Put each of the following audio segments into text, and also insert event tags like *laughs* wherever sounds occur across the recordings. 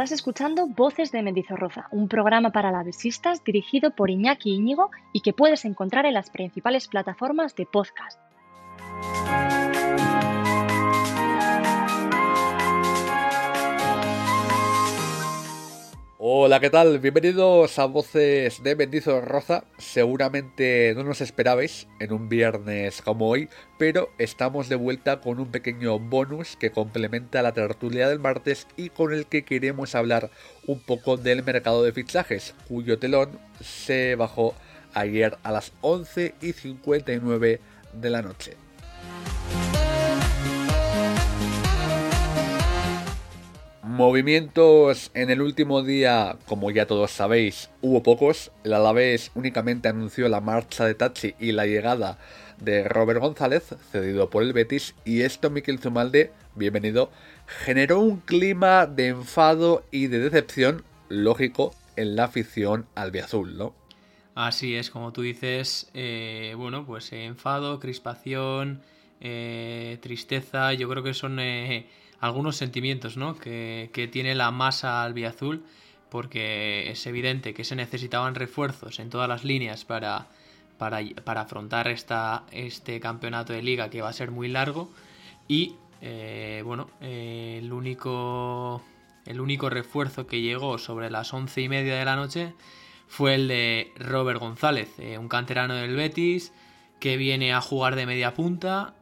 Estás escuchando Voces de Mendizorroza, un programa para lavesistas dirigido por Iñaki Íñigo y que puedes encontrar en las principales plataformas de podcast. Hola, ¿qué tal? Bienvenidos a Voces de Bendizo Roza. Seguramente no nos esperabais en un viernes como hoy, pero estamos de vuelta con un pequeño bonus que complementa la tertulia del martes y con el que queremos hablar un poco del mercado de fichajes, cuyo telón se bajó ayer a las 11 y 59 de la noche. Movimientos en el último día, como ya todos sabéis, hubo pocos. El Alavés únicamente anunció la marcha de Tachi y la llegada de Robert González, cedido por el Betis, y esto Miquel Zumalde, bienvenido, generó un clima de enfado y de decepción, lógico, en la afición albiazul, ¿no? Así es, como tú dices, eh, bueno, pues enfado, crispación, eh, tristeza, yo creo que son... Eh, algunos sentimientos ¿no? que, tiene la masa albiazul, porque es evidente que se necesitaban refuerzos en todas las líneas para, para, afrontar esta, este campeonato de liga que va a ser muy largo. Y eh, bueno, eh, el, único, el único refuerzo que llegó sobre las once y media de la noche fue el de Robert González, eh, un canterano del Betis que viene a jugar de media punta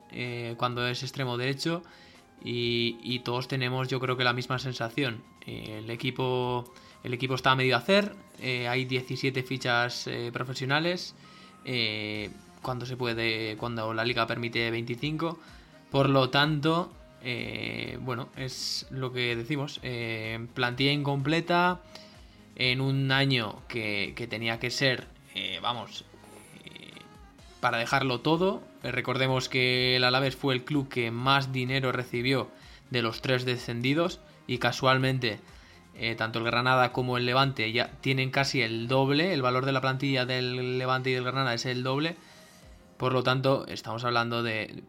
cuando es extremo derecho y, todos tenemos yo creo que la misma sensación. Eh, el, equipo, el equipo está a medio hacer, eh, hay 17 fichas eh, profesionales, cuando se puede, cuando la liga permite 25, por lo tanto, bueno, es lo que decimos, plantilla incompleta en un año que, que tenía que ser, vamos, para dejarlo todo. Eh, recordemos que el Alavés fue el club que más dinero recibió de los tres descendidos y casualmente eh, tanto el Granada como el Levante ya tienen casi el doble, el valor de la plantilla del Levante y del Granada es el doble, por lo tanto estamos hablando de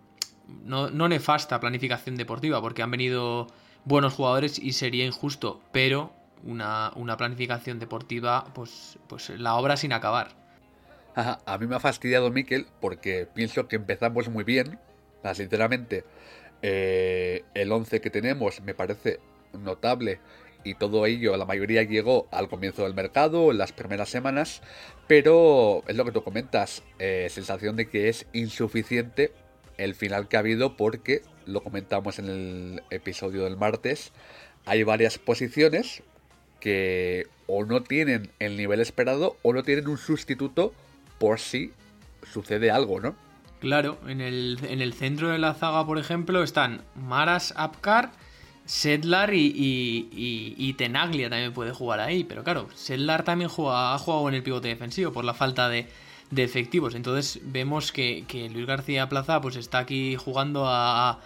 no, nefasta planificación deportiva porque han venido buenos jugadores y sería injusto, pero una, una planificación deportiva pues, pues la obra sin acabar a mí me ha fastidiado Miquel porque pienso que empezamos muy bien. Sinceramente, eh, el 11 que tenemos me parece notable y todo ello, la mayoría llegó al comienzo del mercado, en las primeras semanas, pero es lo que tú comentas, eh, sensación de que es insuficiente el final que ha habido porque, lo comentamos en el episodio del martes, hay varias posiciones que o no tienen el nivel esperado o no tienen un sustituto por si sucede algo, ¿no? Claro, en el, en el centro de la zaga, por ejemplo, están Maras Apkar, Sedlar y, y, Tenaglia también puede jugar ahí. Pero claro, Sedlar también ha jugado en el pivote defensivo por la falta de, efectivos. Entonces vemos que, Luis García Plaza pues está aquí jugando a,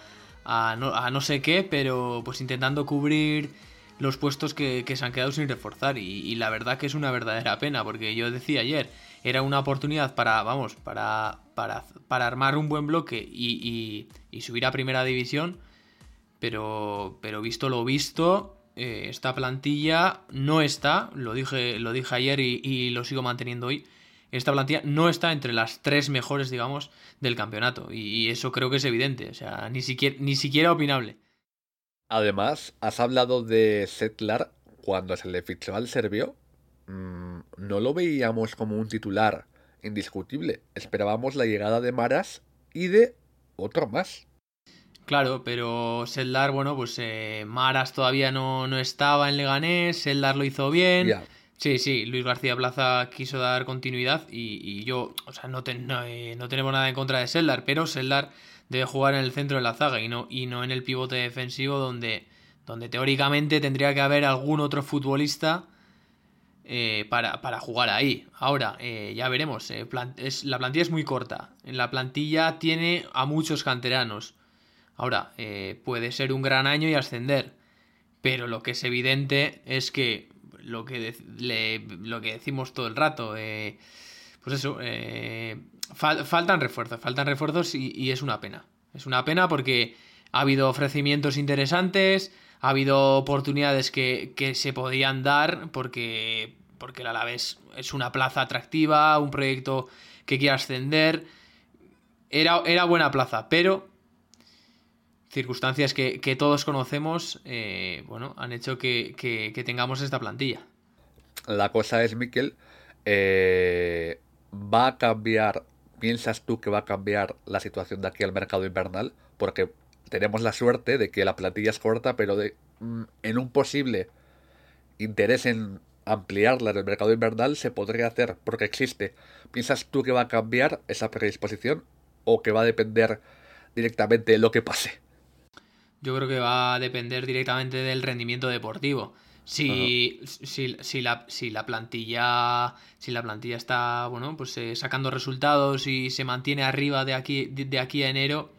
a, no, sé qué, pero pues intentando cubrir los puestos que, que se han quedado sin reforzar. y la verdad que es una verdadera pena, porque yo decía ayer era una oportunidad para, vamos, para, para, para armar un buen bloque y, y, subir a primera división. Pero, pero visto lo visto, eh, esta plantilla no está, lo dije, lo dije ayer y, lo sigo manteniendo hoy. Esta plantilla no está entre las tres mejores, digamos, del campeonato. Y, eso creo que es evidente. O sea, ni siquiera, ni siquiera opinable. Además, has hablado de Setlar cuando se le fichó al Serbio Mm, no lo veíamos como un titular indiscutible. Esperábamos la llegada de Maras y de otro más. Claro, pero Seldar, bueno, pues eh, Maras todavía no, no, estaba en Leganés, Seldar lo hizo bien. Sí, sí, Luis García Plaza quiso dar continuidad y, yo, o sea, no, eh, no, tenemos nada en contra de Seldar, pero Seldar debe jugar en el centro de la zaga y no, y no en el pivote defensivo donde, donde teóricamente tendría que haber algún otro futbolista eh, para, jugar ahí. Ahora, eh, ya veremos, es, la plantilla es muy corta, la plantilla tiene a muchos canteranos. Ahora, puede ser un gran año y ascender, pero lo que es evidente es que lo que, lo que decimos todo el rato. Eh, pues eso, eh, faltan refuerzos, faltan refuerzos y, es una pena. Es una pena porque ha habido ofrecimientos interesantes, ha habido oportunidades que, se podían dar porque, porque el Alavés es una plaza atractiva, un proyecto que quiere ascender. Era, era buena plaza, pero circunstancias que, todos conocemos, eh, bueno, han hecho que, tengamos esta plantilla. La cosa es, Miquel, eh, ¿va a cambiar, piensas tú que va a cambiar la situación de aquí al mercado invernal? Porque tenemos la suerte de que la plantilla es corta, pero de, mm, en un posible interés en ampliarla en el mercado invernal se podría hacer, porque existe. ¿Piensas tú que va a cambiar esa predisposición o que va a depender directamente de lo que pase? yo creo que va a depender directamente del rendimiento deportivo. Si, si, la, si, la, plantilla si la plantilla está bueno pues eh, sacando resultados y se mantiene arriba de aquí de, aquí a enero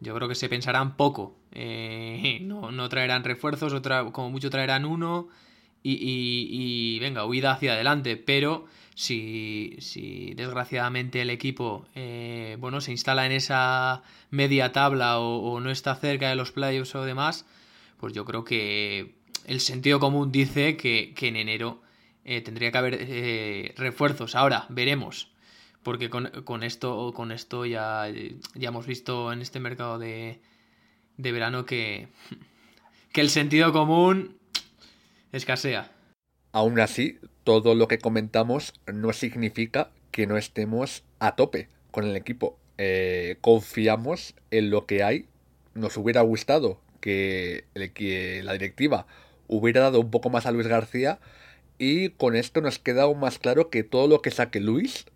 yo creo que se pensarán poco eh, *laughs* no, no, traerán refuerzos otra, como mucho traerán uno y, y, y, venga huida hacia adelante pero si, si desgraciadamente el equipo eh, bueno, se instala en esa media tabla o, no está cerca de los playoffs o demás, pues yo creo que el sentido común dice que, en enero eh, tendría que haber eh, refuerzos. Ahora, veremos. Porque con, esto, con esto ya, ya hemos visto en este mercado de, de verano que, *laughs* que el sentido común escasea. Aún así, todo lo que comentamos no significa que no estemos a tope con el equipo. Eh, confiamos en lo que hay. Nos hubiera gustado que, que la directiva hubiera dado un poco más a Luis García y con esto nos queda aún más claro que todo lo que saque Luis,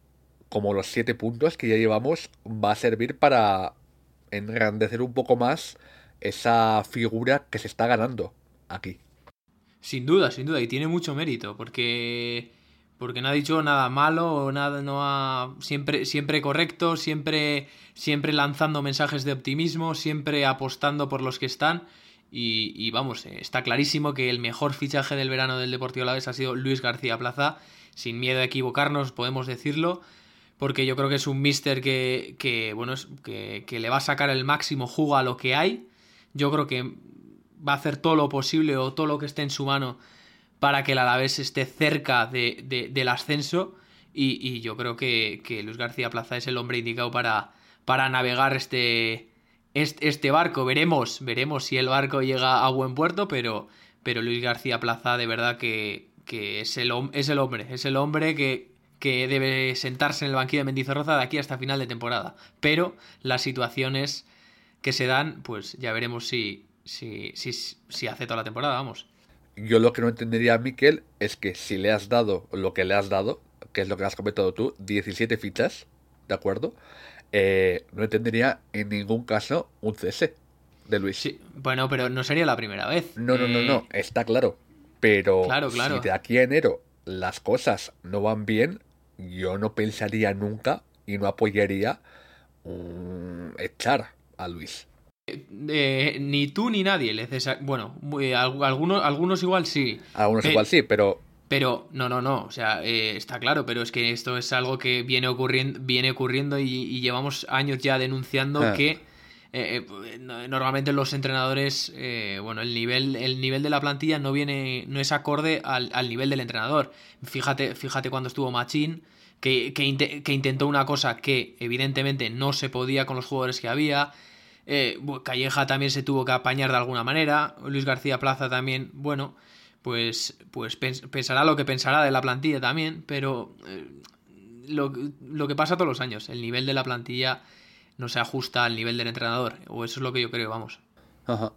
como los siete puntos que ya llevamos, va a servir para engrandecer un poco más esa figura que se está ganando aquí. Sin duda, sin duda, y tiene mucho mérito, porque porque no ha dicho nada malo nada no ha siempre siempre correcto, siempre siempre lanzando mensajes de optimismo, siempre apostando por los que están y, vamos, eh, está clarísimo que el mejor fichaje del verano del Deportivo Alavés ha sido Luis García Plaza, sin miedo a equivocarnos, podemos decirlo, porque yo creo que es un mister que, que bueno, que, que le va a sacar el máximo jugo a lo que hay. Yo creo que va a hacer todo lo posible o todo lo que esté en su mano para que el Alavés esté cerca de, del ascenso. Y, yo creo que, Luis García Plaza es el hombre indicado para, para navegar este, este, barco. Veremos, veremos si el barco llega a buen puerto, pero, pero Luis García Plaza de verdad que, es, el, es el hombre, es el hombre que, que debe sentarse en el banquillo de Mendizorroza de aquí hasta final de temporada. Pero las situaciones que se dan, pues ya veremos si, si, si, si hace toda la temporada, vamos. Yo lo que no entendería a Miquel es que si le has dado lo que le has dado, que es lo que has comentado tú, 17 fichas, ¿de acuerdo? Eh, no entendería en ningún caso un cese de Luis. Sí, bueno, pero no sería la primera vez. No, no, no, no, eh, está claro. Pero si de aquí a enero las cosas no van bien, yo no pensaría nunca y no apoyaría echar a Luis. Eh, ni tú ni nadie le Bueno, eh, algunos, algunos igual sí. Algunos igual sí, pero. Pero, no, no, no. O sea, eh, está claro, pero es que esto es algo que viene ocurriendo, viene ocurriendo y, llevamos años ya denunciando ah. que. Normalmente los entrenadores, bueno, el nivel, el nivel de la plantilla no viene, no es acorde al, nivel del entrenador. Fíjate, fíjate cuando estuvo Machín, que, que intentó una cosa que evidentemente no se podía con los jugadores que había. Eh, Calleja también se tuvo que apañar de alguna manera. Luis García Plaza también, bueno, pues, pues pensará lo que pensará de la plantilla también, pero eh, lo, que pasa todos los años, el nivel de la plantilla no se ajusta al nivel del entrenador. O eso es lo que yo creo, vamos.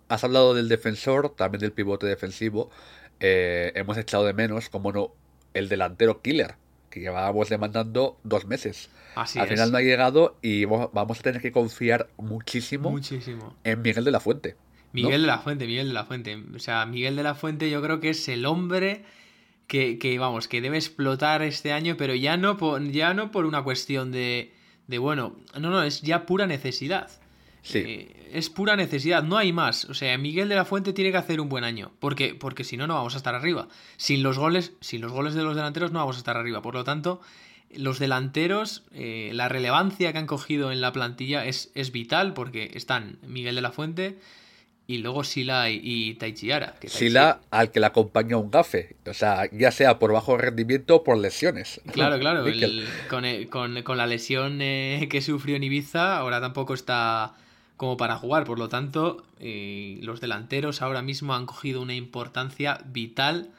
Has hablado del defensor, también del pivote defensivo. Eh, hemos echado de menos, como no, el delantero killer, que llevábamos demandando dos meses. Así Al es. final no ha llegado y vamos vamos a tener que confiar muchísimo, Muchísimo. en Miguel de la Fuente. ¿no? Miguel de la Fuente, Miguel de la Fuente. O sea, Miguel de la Fuente yo creo que es el hombre que, que, vamos, que debe explotar este año, pero ya no por, ya no por una cuestión de, de, bueno, no, no, es ya pura necesidad. Sí. Eh, es pura necesidad, no hay más. O sea, Miguel de la Fuente tiene que hacer un buen año, porque, porque si no, no vamos a estar arriba. Sin los goles, sin los goles de los delanteros no vamos a estar arriba. Por lo tanto, los delanteros, eh, la relevancia que han cogido en la plantilla es, es vital, porque están Miguel de la Fuente y luego Sila y, Taichiara. que Taichi- Sila al que le acompaña un gafe, o sea, ya sea por bajo rendimiento o por lesiones. Claro, claro. *laughs* El- con, el- con- con la lesión eh, que sufrió en Ibiza, ahora tampoco está como para jugar. Por lo tanto, eh, los delanteros ahora mismo han cogido una importancia vital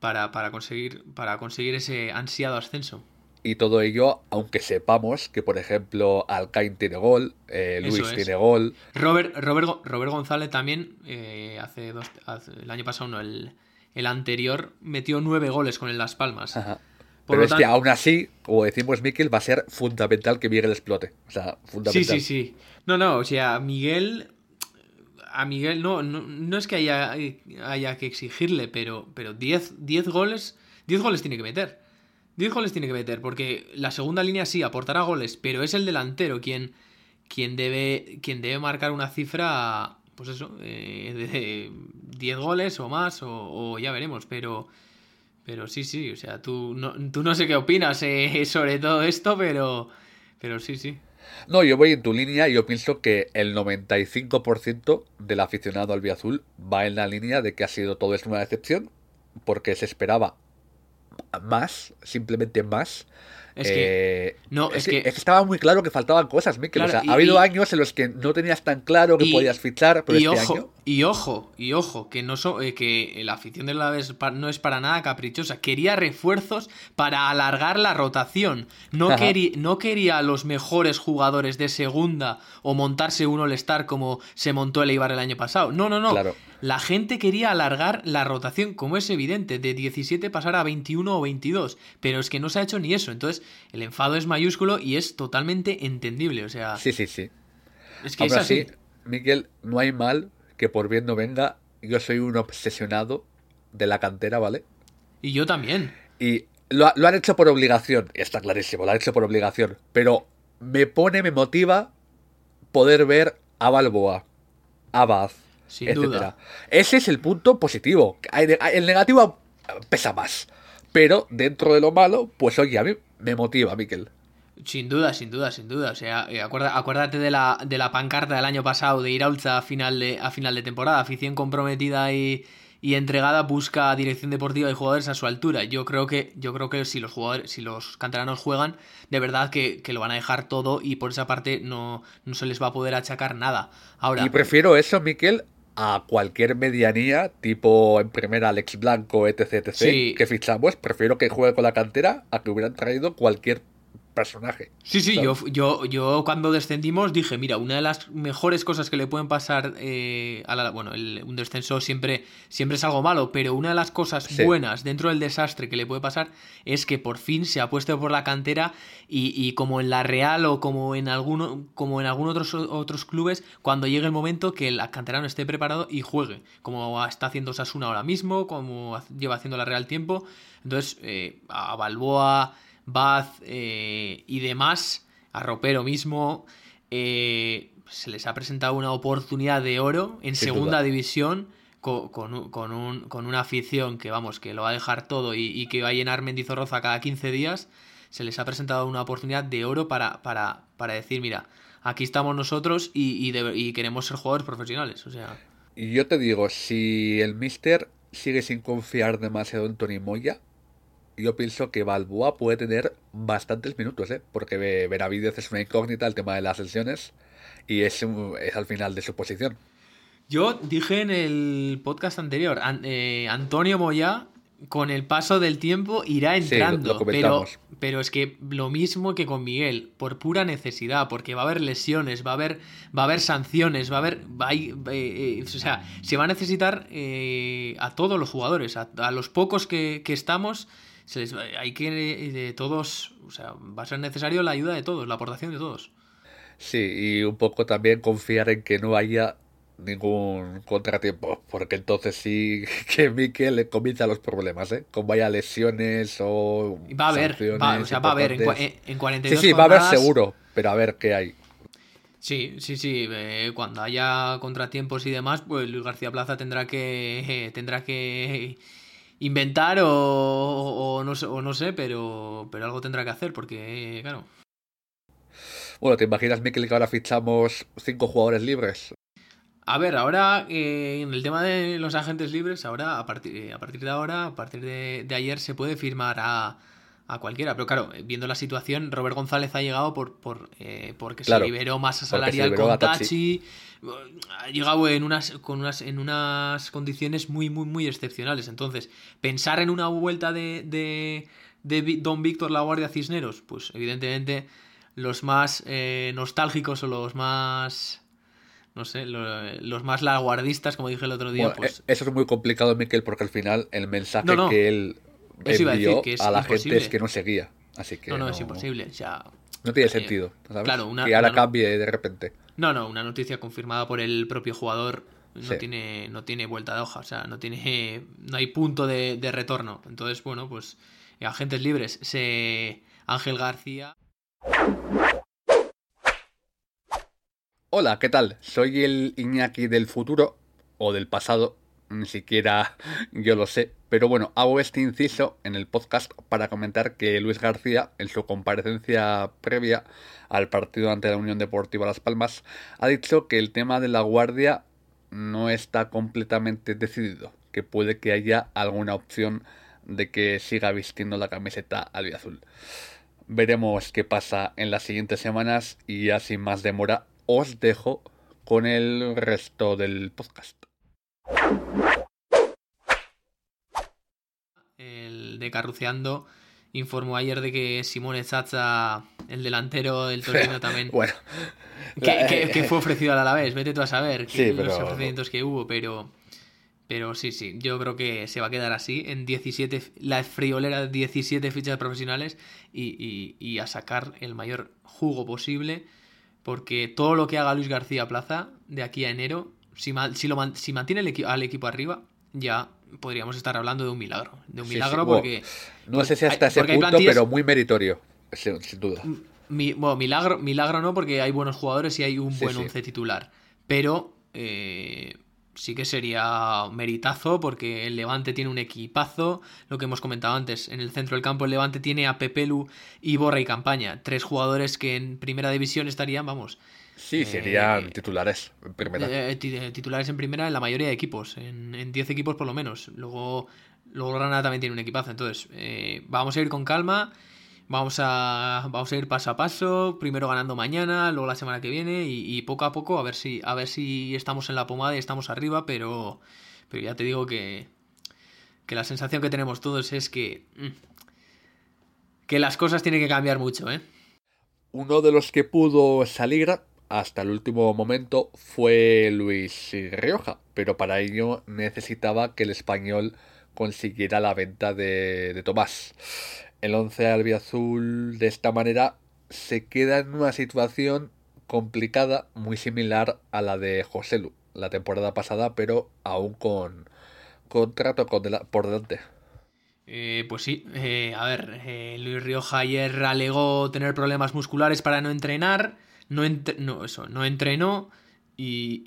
para, para, conseguir, para conseguir ese ansiado ascenso. Y todo ello, aunque sepamos que, por ejemplo, Alcain tiene gol, eh, Luis es. tiene gol. Robert, Robert, Robert González también, eh, hace dos, hace- el año pasado, no, el, el anterior, metió nueve goles con el Las Palmas. Ajá. Por Pero es que aún así, como decimos Mikel, va a ser fundamental que Miguel explote. O sea, Sí, sí, sí. No, no, o sea, Miguel. A Miguel no, no, no es que haya, haya que exigirle, pero, pero 10, 10 goles. 10 goles tiene que meter. 10 goles tiene que meter, porque la segunda línea sí aportará goles, pero es el delantero quien, quien, debe, quien debe marcar una cifra, pues eso, eh, de 10 goles o más, o, ya veremos, pero, pero sí, sí, o sea, tú no, tú no sé qué opinas eh, *laughs* sobre todo esto, pero, pero sí, sí. No, yo voy en tu línea y yo pienso que el 95% del aficionado al Azul va en la línea de que ha sido todo esto una decepción, porque se esperaba más, simplemente más. Es que- Eh, no, es que- estaba muy claro que faltaban cosas, Mikel. Claro, o sea, y- ha habido y- años en los que no tenías tan claro que y- podías fichar, pero y este ojo, año. y ojo, y ojo, que no so- eh, que la afición del Alavés pa- no es para nada caprichosa. Quería refuerzos para alargar la rotación. No, quería, no quería los mejores jugadores de segunda o montarse un All-Star como se montó el Eibar el año pasado. No, no, no. Claro. La gente quería alargar la rotación, como es evidente, de 17 pasar a 21 o 22. Pero es que no se ha hecho ni eso. Entonces, el enfado es mayúsculo y es totalmente entendible. O sea, Sí, sí, sí. es que Aún es así, así. Miguel, no hay mal que por bien no venga. Yo soy un obsesionado de la cantera, ¿vale? Y yo también. Y lo, lo han hecho por obligación, está clarísimo, lo han hecho por obligación. Pero me pone, me motiva poder ver a Balboa, a Baz, Sin etcétera. duda. Ese es el punto positivo. El negativo pesa más. Pero dentro de lo malo, pues oye, a mí me motiva, Miquel. Sin duda, sin duda, sin duda. O sea, eh, acuerda- acuérdate de la, de la pancarta del año pasado de Iraulza a final de, a final de temporada. Afición comprometida y, y entregada busca dirección deportiva y jugadores a su altura. Yo creo que, yo creo que si los jugadores, si los canteranos juegan, de verdad que, que lo van a dejar todo y por esa parte no, no se les va a poder achacar nada. Ahora, Y prefiero eso, Miquel, a cualquier medianía, tipo en primera Alex Blanco, etc, etc, Sí. que fichamos. Prefiero que juegue con la cantera a que hubieran traído cualquier personaje. Sí, sí, ¿sabes? yo, yo, yo cuando descendimos dije, mira, una de las mejores cosas que le pueden pasar eh, a la... Bueno, el- un descenso siempre, siempre es algo malo, pero una de las cosas Sí. buenas dentro del desastre que le puede pasar es que por fin se ha puesto por la cantera y, y como en la Real o como en alguno, como en algunos otros, otros clubes, cuando llegue el momento que el canterano esté preparado y juegue, como está haciendo Sasuna ahora mismo, como lleva haciendo la Real tiempo. Entonces, eh, a Balboa, Baz eh, y demás, a Ropero mismo, eh, se les ha presentado una oportunidad de oro en Sin segunda duda. división co- con, con, un- con una afición que, vamos, que lo va a dejar todo y, y que va a llenar Mendizorroza cada 15 días. Se les ha presentado una oportunidad de oro para, para, para decir, mira, aquí estamos nosotros y, y de- y queremos ser jugadores profesionales. O sea, Y yo te digo, si el Mister sigue sin confiar demasiado en Tony Moya, yo pienso que Balboa puede tener bastantes minutos, ¿eh? Porque Be- Benavidez es una incógnita el tema de las lesiones y es, es al final de su posición. Yo dije en el podcast anterior, An- eh, Antonio Moya con el paso del tiempo irá Sí, lo- lo entrando, pero, pero es que lo mismo que con Miguel, por pura necesidad, porque va a haber lesiones, va a haber, va a haber sanciones, va a haber, eh, eh, o sea, se va a necesitar eh, a todos los jugadores, a, los pocos que, estamos, hay que de todos, o sea, va a ser necesario la ayuda de todos, la aportación de todos. Sí, y un poco también confiar en que no haya ningún contratiempo, porque entonces sí *laughs* que Mikel le comienza los problemas, ¿eh? Con vaya lesiones o. Va a haber, va, o sea, va a haber en, en 42 Sí, sí, va a haber seguro, pero a ver qué hay. Sí, sí, sí. Eh, cuando haya contratiempos y demás, pues Luis García Plaza tendrá que *laughs* tendrá que inventar o, no, o no sé, pero, pero algo tendrá que hacer, porque, claro. Bueno, ¿te imaginas, Mikel, que ahora fichamos cinco jugadores libres? A ver, ahora eh, en el tema de los agentes libres, ahora a partir, eh, a partir de ahora, a partir de, ayer, se puede firmar a, cualquiera. Pero claro, viendo la situación, Robert González ha llegado por, por eh, porque se liberó masa salarial con Tachi. Ha llegado en unas, con unas, en unas condiciones muy, muy, muy excepcionales. Entonces, pensar en una vuelta de, de, de Don Víctor La Guardia Cisneros, pues evidentemente los más nostálgicos o los más no sé, los más laguardistas, como dije el otro día. pues... E-, eso es muy complicado, Miquel, porque al final el mensaje que él envió a, la gente es que no seguía. Así que no, no, es imposible. no tiene eh, sentido. Claro, una, que ahora cambie de repente. No, no, una noticia confirmada por el propio jugador no, tiene, no tiene vuelta de hoja. O sea, no, tiene, no hay punto de, de retorno. Entonces, bueno, pues agentes libres. Se... Ángel García. Hola, ¿qué tal? Soy el Iñaki del futuro o del pasado, ni siquiera yo lo sé, pero bueno, hago este inciso en el podcast para comentar que Luis García, en su comparecencia previa al partido ante la Unión Deportiva Las Palmas, ha dicho que el tema de la guardia no está completamente decidido, que puede que haya alguna opción de que siga vistiendo la camiseta albiazul. Veremos qué pasa en las siguientes semanas y ya sin más demora os dejo con el resto del podcast. El de Carruceando informó ayer de que Simone Zaza, el delantero del Torino *laughs* también. bueno. Que, fue ofrecido al Alavés, vete tú a saber que los ofrecimientos que hubo, pero. Pero sí, sí, yo creo que se va a quedar así en 17, la friolera de 17 fichas profesionales y, y a sacar el mayor jugo posible porque todo lo que haga Luis García Plaza de aquí a enero, si, si, lo, si mantiene el al equipo arriba, ya podríamos estar hablando de un milagro. De un milagro porque... no sé si hasta ese punto, pero muy meritorio, sin, duda. bueno, milagro, milagro no, porque hay buenos jugadores y hay un buen once titular. Pero eh, sí que sería meritazo porque el Levante tiene un equipazo, lo que hemos comentado antes, en el centro del campo el Levante tiene a Pepelu y Borra y Campaña, tres jugadores que en primera división estarían, vamos. Sí, serían eh, titulares en primera. Eh, eh, titulares en primera en la mayoría de equipos, en 10 equipos por lo menos. Luego, luego Granada también tiene un equipazo, entonces vamos a ir con calma Vamos a, vamos a ir paso a paso, primero ganando mañana, luego la semana que viene y, poco a poco a ver si a ver si estamos en la pomada y estamos arriba, pero, pero ya te digo que, que la sensación que tenemos todos es que, mm, que las cosas tienen que cambiar mucho, ¿eh? Uno de los que pudo salir hasta el último momento fue Luis Rioja, pero para ello necesitaba que el español consiguiera la venta de, de Tomás el 11 albiazul de esta manera se queda en una situación complicada, muy similar a la de José Lu la temporada pasada, pero aún con contrato por delante. Eh, pues sí, eh, a ver, eh, Luis Rioja ayer alegó tener problemas musculares para no entrenar, no, no eso, no entrenó y,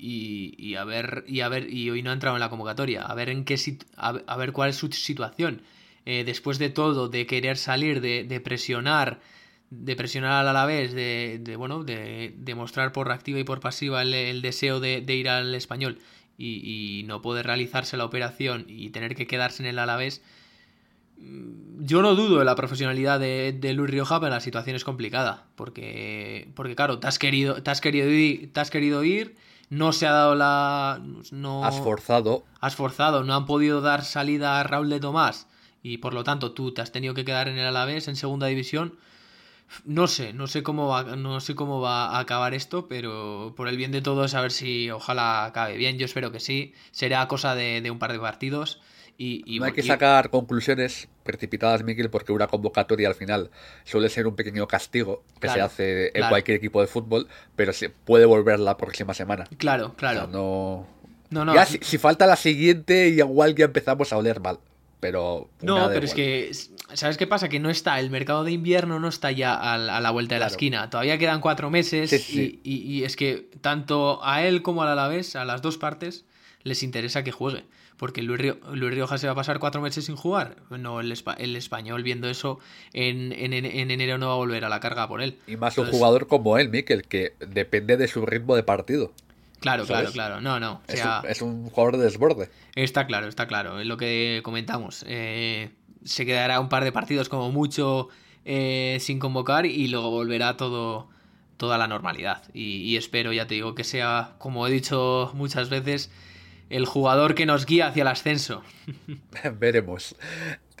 y, a ver y a ver y hoy no ha entrado en la convocatoria, a ver en qué a ver cuál es su situación. Eh, después de todo, de querer salir, de, presionar, de presionar al Alavés, de, de bueno, de, mostrar por activa y por pasiva el, deseo de, ir al español y, no poder realizarse la operación y tener que quedarse en el Alavés, yo no dudo de la profesionalidad de, Luis Rioja, pero la situación es complicada. Porque, porque claro, te has querido, te has querido ir, te has querido ir no se ha dado la. No, has forzado. Has forzado, no han podido dar salida a Raúl de Tomás y por lo tanto tú te has tenido que quedar en el Alavés en segunda división. No sé, no sé cómo va, no sé cómo va a acabar esto, pero por el bien de todos, a ver si ojalá acabe bien. Yo espero que sí. Será cosa de, un par de partidos. Y, no hay que sacar conclusiones precipitadas, Miguel, porque una convocatoria al final suele ser un pequeño castigo que se hace en cualquier equipo de fútbol, pero se puede volver la próxima semana. Claro, claro. no. No, no. Ya, si, si, falta la siguiente, igual ya empezamos a oler mal pero... No, pero es que, ¿sabes qué pasa? Que no está, el mercado de invierno no está ya a, la vuelta de la esquina. Todavía quedan cuatro meses Y, es que tanto a él como al Alavés, a las dos partes, les interesa que juegue. Porque Luis, Rioja se va a pasar cuatro meses sin jugar. No, el, el español viendo eso en, en, enero no va a volver a la carga por él. Y más un jugador como él, Mikel, que depende de su ritmo de partido. Claro, claro, claro. No, no. es, un, jugador de desborde. Está claro, está claro. Es lo que comentamos. Eh, se quedará un par de partidos como mucho eh, sin convocar y luego volverá todo toda la normalidad. Y, espero, ya te digo, que sea, como he dicho muchas veces, el jugador que nos guía hacia el ascenso. *laughs* Veremos.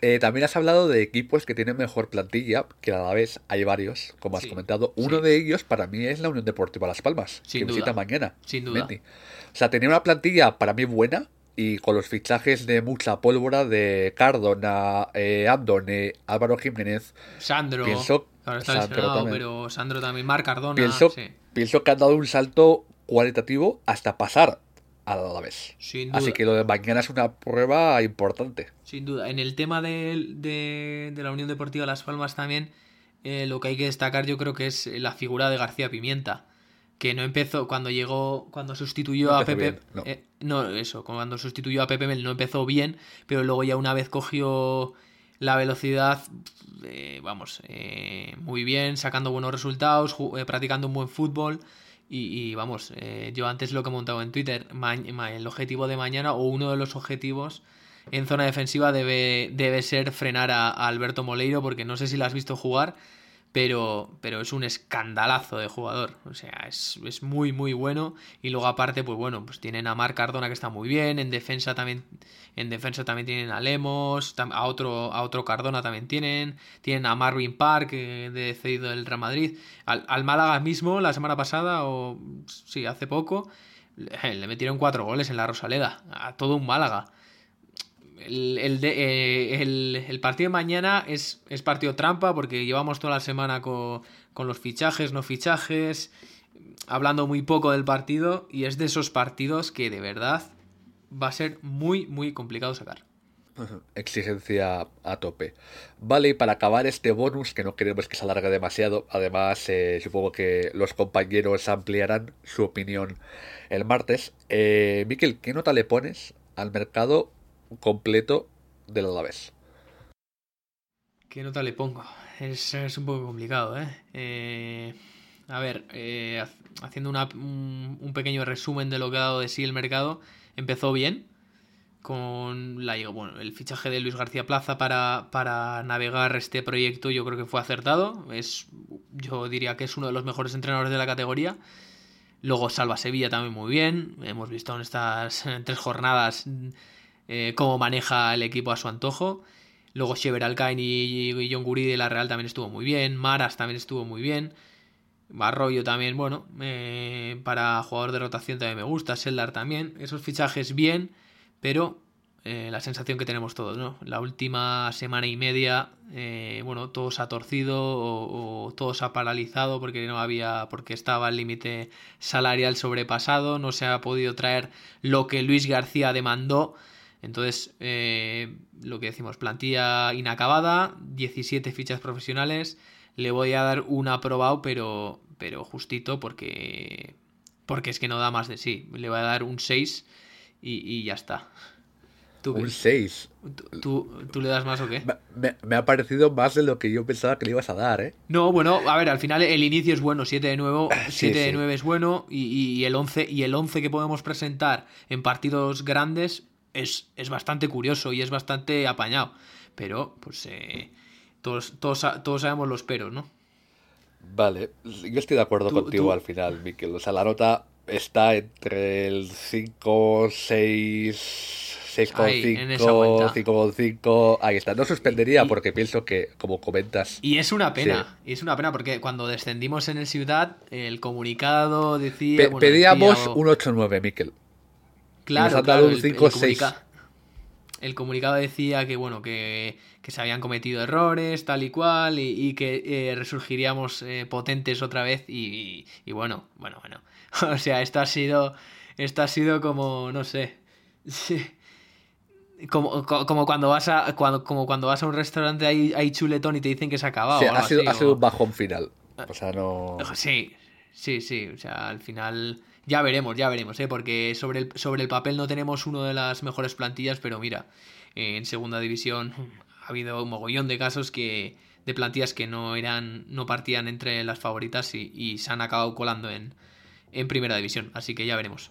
Eh, también has hablado de equipos que tienen mejor plantilla, que a la vez hay varios, como has comentado. Uno de ellos para mí es la Unión Deportiva Las Palmas, que visita mañana. Sin duda. O sea, tenía una plantilla para mí buena y con los fichajes de mucha pólvora de Cardona, eh, Andone, Álvaro Jiménez. Sandro. Pienso, Sandro también. pero Sandro también, Mar Cardona. Pienso, pienso que han dado un salto cualitativo hasta pasar a la vez. Así que lo de mañana es una prueba importante. Sin duda. En el tema de, la Unión Deportiva Las Palmas también, eh, lo que hay que destacar yo creo que es la figura de García Pimienta. Que no empezó cuando llegó, cuando sustituyó a Pepe. Eh, no. eso, cuando sustituyó a Pepe Mel no empezó bien, pero luego ya una vez cogió la velocidad, eh, vamos, muy bien, sacando buenos resultados, practicando un buen fútbol. Y, vamos, eh, yo antes lo que he montado en Twitter, el objetivo de mañana o uno de los objetivos en zona defensiva debe, debe ser frenar a, Alberto Moleiro porque no sé si lo has visto jugar, pero, pero es un escandalazo de jugador. O sea, es, muy, muy bueno. Y luego, aparte, pues bueno, pues tienen a Marc Cardona que está muy bien. En defensa también, en defensa también tienen a Lemos, a otro, a otro Cardona también tienen. Tienen a Marvin Park, eh, de cedido del Real Madrid. Al, Málaga mismo, la semana pasada, o sí, hace poco, le metieron cuatro goles en la Rosaleda. A todo un Málaga el, eh, el, el, partido de mañana es, es, partido trampa porque llevamos toda la semana con, los fichajes, no fichajes, hablando muy poco del partido y es de esos partidos que de verdad va a ser muy, muy complicado sacar. *laughs* Exigencia a tope. Vale, y para acabar este bonus, que no queremos que se alargue demasiado, además eh, supongo que los compañeros ampliarán su opinión el martes. Eh, Miquel, ¿qué nota le pones al mercado completo del Alavés. ¿Qué nota le pongo? Es, un poco complicado, ¿eh? eh a ver, eh, haciendo un, pequeño resumen de lo que ha dado de sí el mercado, empezó bien con la, bueno, el fichaje de Luis García Plaza para, para navegar este proyecto yo creo que fue acertado. Es, yo diría que es uno de los mejores entrenadores de la categoría. Luego Salva Sevilla también muy bien. Hemos visto en estas tres jornadas eh, cómo maneja el equipo a su antojo. Luego Shever Alcain y, John Guri de la Real también estuvo muy bien. Maras también estuvo muy bien. Barroyo también, bueno, eh, para jugador de rotación también me gusta. Seldar también. Esos fichajes bien, pero eh, la sensación que tenemos todos, ¿no? La última semana y media, bueno, todo se ha torcido o, o, todo se ha paralizado porque no había, porque estaba el límite salarial sobrepasado, no se ha podido traer lo que Luis García demandó entonces, eh, lo que decimos, plantilla inacabada, 17 fichas profesionales. Le voy a dar un aprobado, pero, pero justito porque, porque es que no da más de sí. Le voy a dar un 6 y, ya está. un 6. ¿Tú, le das más o qué? Me, ha parecido más de lo que yo pensaba que le ibas a dar, ¿eh? No, bueno, a ver, al final el inicio es bueno, 7 de 9, 7 *laughs* de 9 es bueno y, el 11, y el 11 que podemos presentar en partidos grandes es, bastante curioso y es bastante apañado. Pero, pues, eh, todos, todos, todos sabemos los peros, ¿no? Vale, yo estoy de acuerdo contigo al final, Miquel. O sea, la nota está entre el 5, 6, 6,5, 5,5. Ahí está. No suspendería porque pienso que, como comentas. Y es una pena. Y es una pena porque cuando descendimos en el Ciudad, el comunicado decía. pedíamos un 8,9, Miquel. Claro, nos dado un 5,6. El, comunicado decía que, bueno, que, se habían cometido errores, tal y cual, y, que eh, resurgiríamos eh, potentes otra vez. Y, y bueno, bueno, bueno. *laughs* o sea, esto ha sido. Esto ha sido como, no sé. *laughs* Como, como, cuando vas a cuando, como cuando vas a un restaurante hay, hay chuletón y te dicen que se ha acabado. Sí, ha, sido, ha sido un bajón final. O sea, no. Sí, sí, sí. O sea, al final. Ya veremos, ya veremos, ¿eh? porque sobre el, sobre el papel no tenemos una de las mejores plantillas, pero mira, en segunda división ha habido un mogollón de casos que de plantillas que no eran no partían entre las favoritas y, se han acabado colando en, en primera división, así que ya veremos.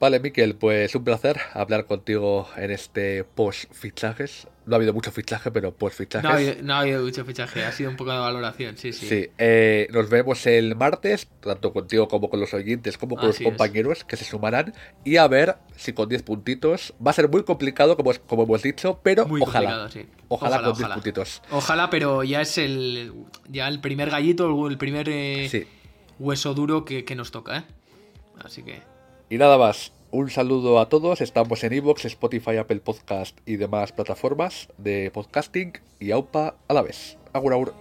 Vale, Miquel, pues un placer hablar contigo en este post-fichajes. No ha habido mucho fichaje, pero post-fichajes. No, ha habido mucho fichaje, ha sido un poco de valoración, sí, sí. Sí, eh, nos vemos el martes, tanto contigo como con los oyentes, como con los compañeros que se sumarán. Y a ver si con 10 puntitos. Va a ser muy complicado, como, como hemos dicho, pero ojalá. ojalá. con 10 puntitos. Ojalá, pero ya es el, ya el primer gallito, el primer eh, hueso duro que, que nos toca, ¿eh? Así que. Y nada más, un saludo a todos. Estamos en Evox, Spotify, Apple Podcast y demás plataformas de podcasting y AUPA a la vez. Agur, agur.